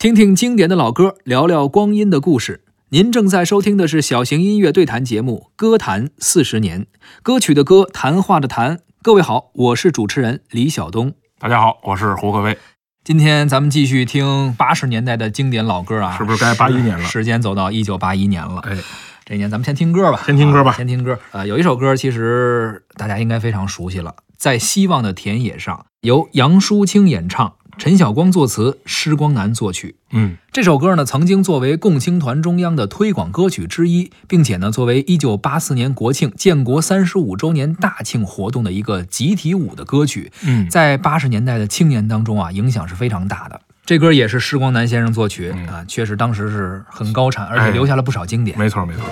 听听经典的老歌，聊聊光阴的故事。您正在收听的是小型音乐对谈节目《歌坛四十年》，歌曲的歌，谈话的谈。各位好，我是主持人李晓东。大家好，我是胡可飞。今天咱们继续听八十年代的经典老歌啊，是不是该八一年了？时间走到一九八一年了。哎，这一年咱们先听歌吧，先听歌吧，先听歌。呃，有一首歌其实大家应该非常熟悉了，《在希望的田野上》，由杨淑清演唱。陈晓光作词，施光南作曲。嗯，这首歌呢，曾经作为共青团中央的推广歌曲之一，并且呢，作为一九八四年国庆建国三十五周年大庆活动的一个集体舞的歌曲。嗯，在八十年代的青年当中啊，影响是非常大的。这歌也是施光南先生作曲啊，确实当时是很高产，而且留下了不少经典。没错，没错。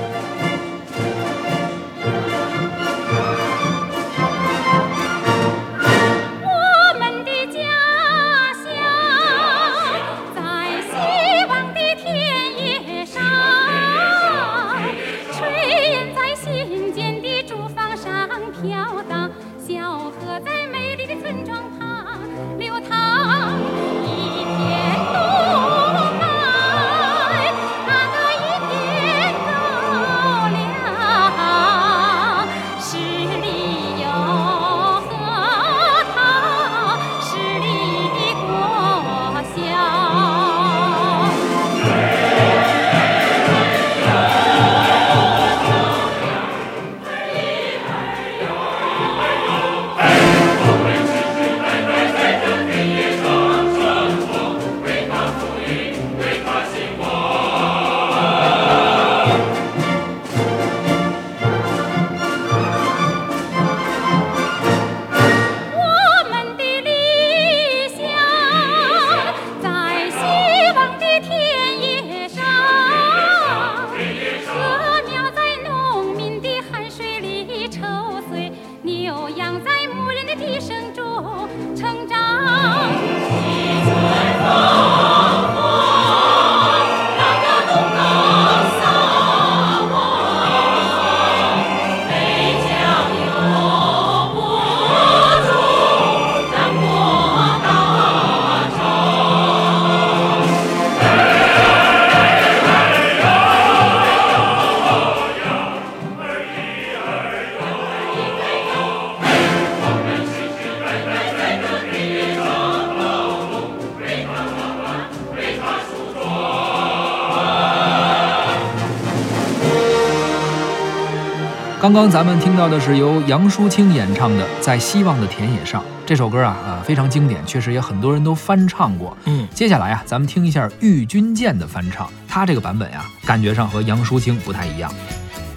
刚刚咱们听到的是由杨淑清演唱的《在希望的田野上》这首歌啊，呃，非常经典，确实也很多人都翻唱过。嗯，接下来啊，咱们听一下郁钧剑的翻唱，他这个版本呀，感觉上和杨淑清不太一样。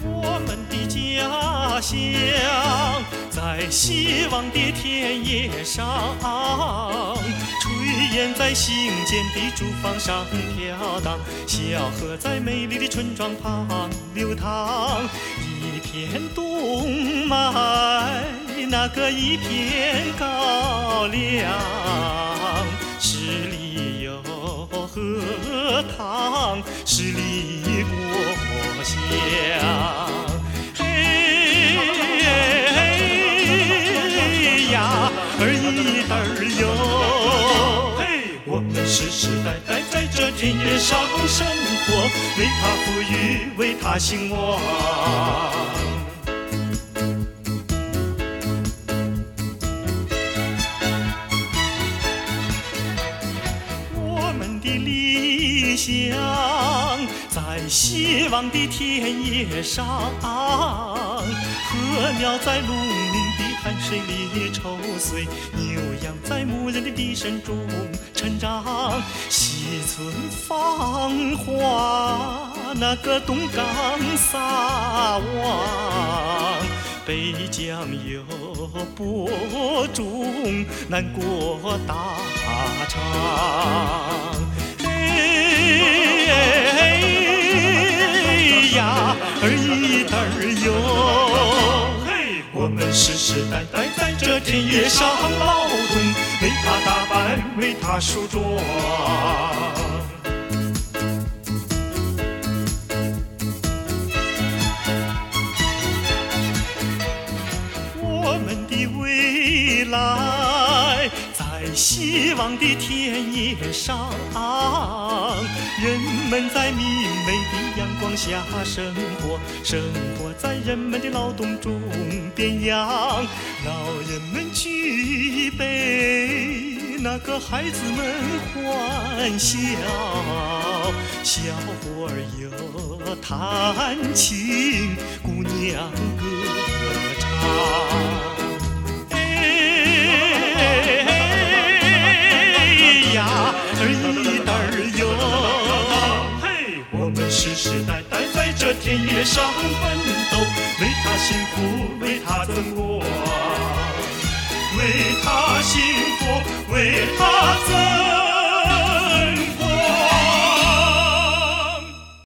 我们的家乡在希望的田野上，炊烟在新建的竹房上飘荡，小河在美丽的村庄旁流淌。一片冬麦，那个一片高粱，十里有荷塘，十里果香。田野上生活，为他富裕，为他兴旺。我们的理想在希望的田野上，禾苗在农民的汗水里抽穗，牛羊在牧人的笛声中成长。西村芳华，那个东港撒网，北疆有播种，南国打仗。呀，世世代代在这田野上劳动，为他打扮，为他梳妆。我们的未来在希望的田野上。人们在明媚的阳光下生活，生活在人们的劳动中变样。老人们举杯，那个孩子们欢笑，小伙儿又弹琴，姑娘歌唱。上奋斗，为他幸福，为他增光，为他幸福，为他增。